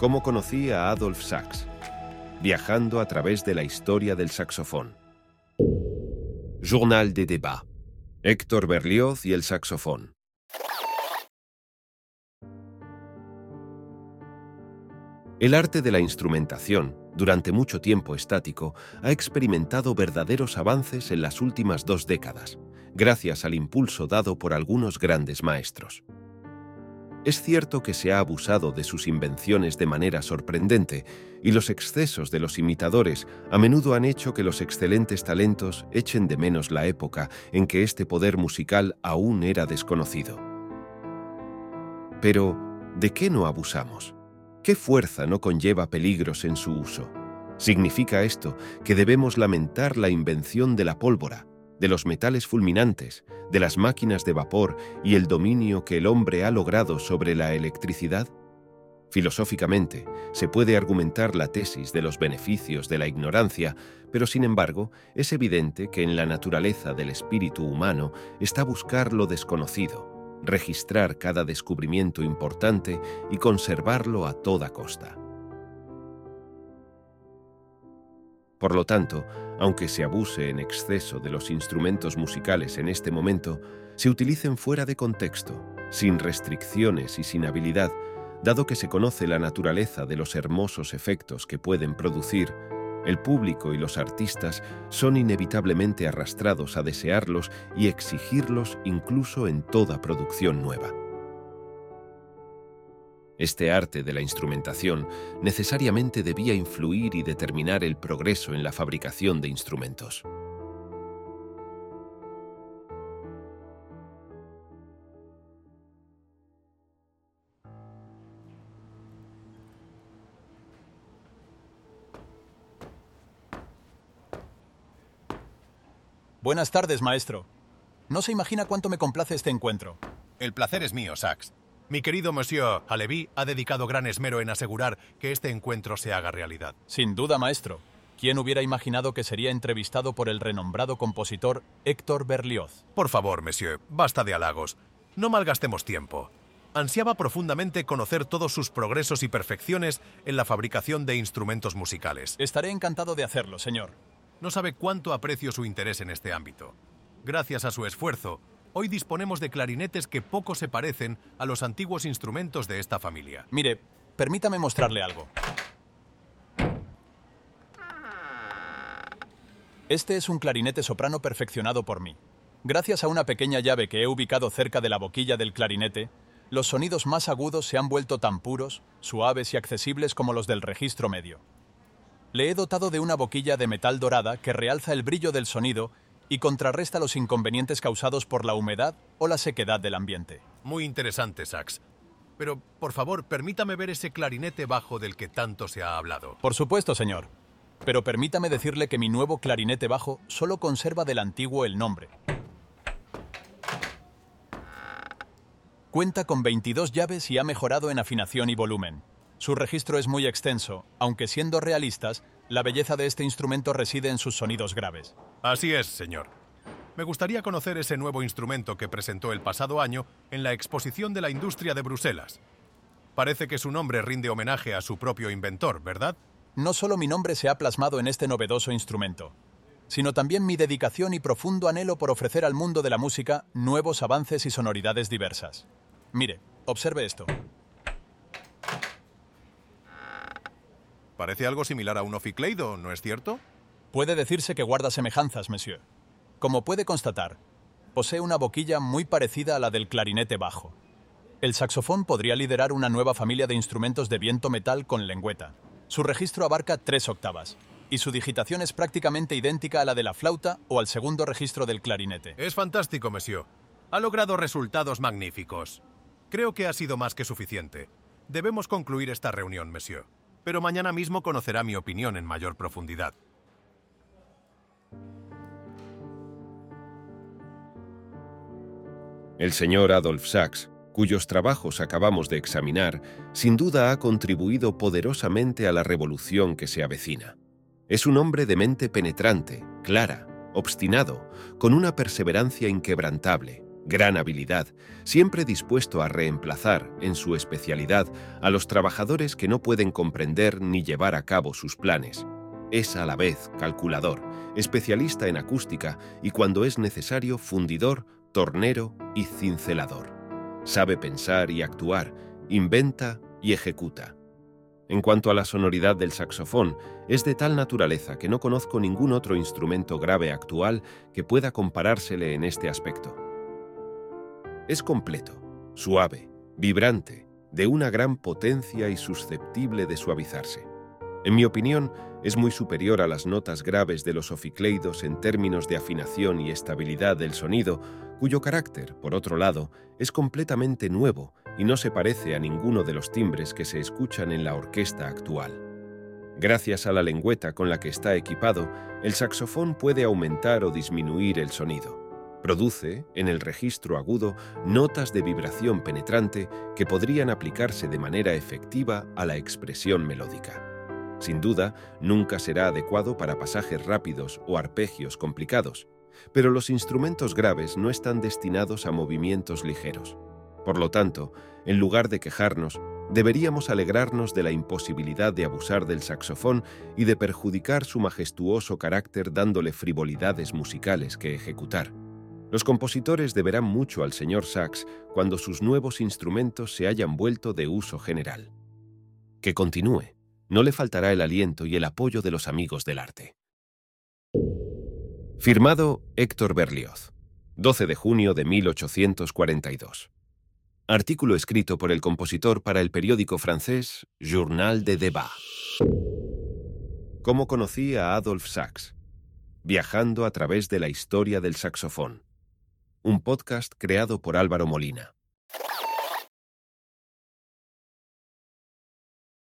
cómo conocí a Adolf Sachs, viajando a través de la historia del saxofón. Journal de débat. Héctor Berlioz y el saxofón. El arte de la instrumentación, durante mucho tiempo estático, ha experimentado verdaderos avances en las últimas dos décadas, gracias al impulso dado por algunos grandes maestros. Es cierto que se ha abusado de sus invenciones de manera sorprendente, y los excesos de los imitadores a menudo han hecho que los excelentes talentos echen de menos la época en que este poder musical aún era desconocido. Pero, ¿de qué no abusamos? ¿Qué fuerza no conlleva peligros en su uso? Significa esto que debemos lamentar la invención de la pólvora, de los metales fulminantes, de las máquinas de vapor y el dominio que el hombre ha logrado sobre la electricidad? Filosóficamente, se puede argumentar la tesis de los beneficios de la ignorancia, pero sin embargo, es evidente que en la naturaleza del espíritu humano está buscar lo desconocido, registrar cada descubrimiento importante y conservarlo a toda costa. Por lo tanto, aunque se abuse en exceso de los instrumentos musicales en este momento, se utilicen fuera de contexto, sin restricciones y sin habilidad, dado que se conoce la naturaleza de los hermosos efectos que pueden producir, el público y los artistas son inevitablemente arrastrados a desearlos y exigirlos incluso en toda producción nueva. Este arte de la instrumentación necesariamente debía influir y determinar el progreso en la fabricación de instrumentos. Buenas tardes, maestro. No se imagina cuánto me complace este encuentro. El placer es mío, Sax. Mi querido Monsieur Halevi ha dedicado gran esmero en asegurar que este encuentro se haga realidad. Sin duda, maestro. ¿Quién hubiera imaginado que sería entrevistado por el renombrado compositor Héctor Berlioz? Por favor, Monsieur, basta de halagos. No malgastemos tiempo. Ansiaba profundamente conocer todos sus progresos y perfecciones en la fabricación de instrumentos musicales. Estaré encantado de hacerlo, señor. No sabe cuánto aprecio su interés en este ámbito. Gracias a su esfuerzo, Hoy disponemos de clarinetes que poco se parecen a los antiguos instrumentos de esta familia. Mire, permítame mostrarle algo. Este es un clarinete soprano perfeccionado por mí. Gracias a una pequeña llave que he ubicado cerca de la boquilla del clarinete, los sonidos más agudos se han vuelto tan puros, suaves y accesibles como los del registro medio. Le he dotado de una boquilla de metal dorada que realza el brillo del sonido y contrarresta los inconvenientes causados por la humedad o la sequedad del ambiente. Muy interesante, Sax. Pero, por favor, permítame ver ese clarinete bajo del que tanto se ha hablado. Por supuesto, señor. Pero permítame decirle que mi nuevo clarinete bajo solo conserva del antiguo el nombre. Cuenta con 22 llaves y ha mejorado en afinación y volumen. Su registro es muy extenso, aunque siendo realistas, la belleza de este instrumento reside en sus sonidos graves. Así es, señor. Me gustaría conocer ese nuevo instrumento que presentó el pasado año en la Exposición de la Industria de Bruselas. Parece que su nombre rinde homenaje a su propio inventor, ¿verdad? No solo mi nombre se ha plasmado en este novedoso instrumento, sino también mi dedicación y profundo anhelo por ofrecer al mundo de la música nuevos avances y sonoridades diversas. Mire, observe esto. Parece algo similar a un oficleido, ¿no es cierto? Puede decirse que guarda semejanzas, monsieur. Como puede constatar, posee una boquilla muy parecida a la del clarinete bajo. El saxofón podría liderar una nueva familia de instrumentos de viento metal con lengüeta. Su registro abarca tres octavas, y su digitación es prácticamente idéntica a la de la flauta o al segundo registro del clarinete. Es fantástico, monsieur. Ha logrado resultados magníficos. Creo que ha sido más que suficiente. Debemos concluir esta reunión, monsieur pero mañana mismo conocerá mi opinión en mayor profundidad. El señor Adolf Sachs, cuyos trabajos acabamos de examinar, sin duda ha contribuido poderosamente a la revolución que se avecina. Es un hombre de mente penetrante, clara, obstinado, con una perseverancia inquebrantable, gran habilidad, siempre dispuesto a reemplazar, en su especialidad, a los trabajadores que no pueden comprender ni llevar a cabo sus planes. Es a la vez calculador, especialista en acústica y cuando es necesario fundidor, tornero y cincelador. Sabe pensar y actuar, inventa y ejecuta. En cuanto a la sonoridad del saxofón, es de tal naturaleza que no conozco ningún otro instrumento grave actual que pueda comparársele en este aspecto. Es completo, suave, vibrante, de una gran potencia y susceptible de suavizarse. En mi opinión, es muy superior a las notas graves de los oficleidos en términos de afinación y estabilidad del sonido, cuyo carácter, por otro lado, es completamente nuevo y no se parece a ninguno de los timbres que se escuchan en la orquesta actual. Gracias a la lengüeta con la que está equipado, el saxofón puede aumentar o disminuir el sonido. Produce, en el registro agudo, notas de vibración penetrante que podrían aplicarse de manera efectiva a la expresión melódica. Sin duda, nunca será adecuado para pasajes rápidos o arpegios complicados, pero los instrumentos graves no están destinados a movimientos ligeros. Por lo tanto, en lugar de quejarnos, deberíamos alegrarnos de la imposibilidad de abusar del saxofón y de perjudicar su majestuoso carácter dándole frivolidades musicales que ejecutar. Los compositores deberán mucho al señor Sax cuando sus nuevos instrumentos se hayan vuelto de uso general. Que continúe no le faltará el aliento y el apoyo de los amigos del arte. Firmado Héctor Berlioz, 12 de junio de 1842. Artículo escrito por el compositor para el periódico francés Journal de Débat. ¿Cómo conocí a Adolf Sachs? Viajando a través de la historia del saxofón. Un podcast creado por Álvaro Molina.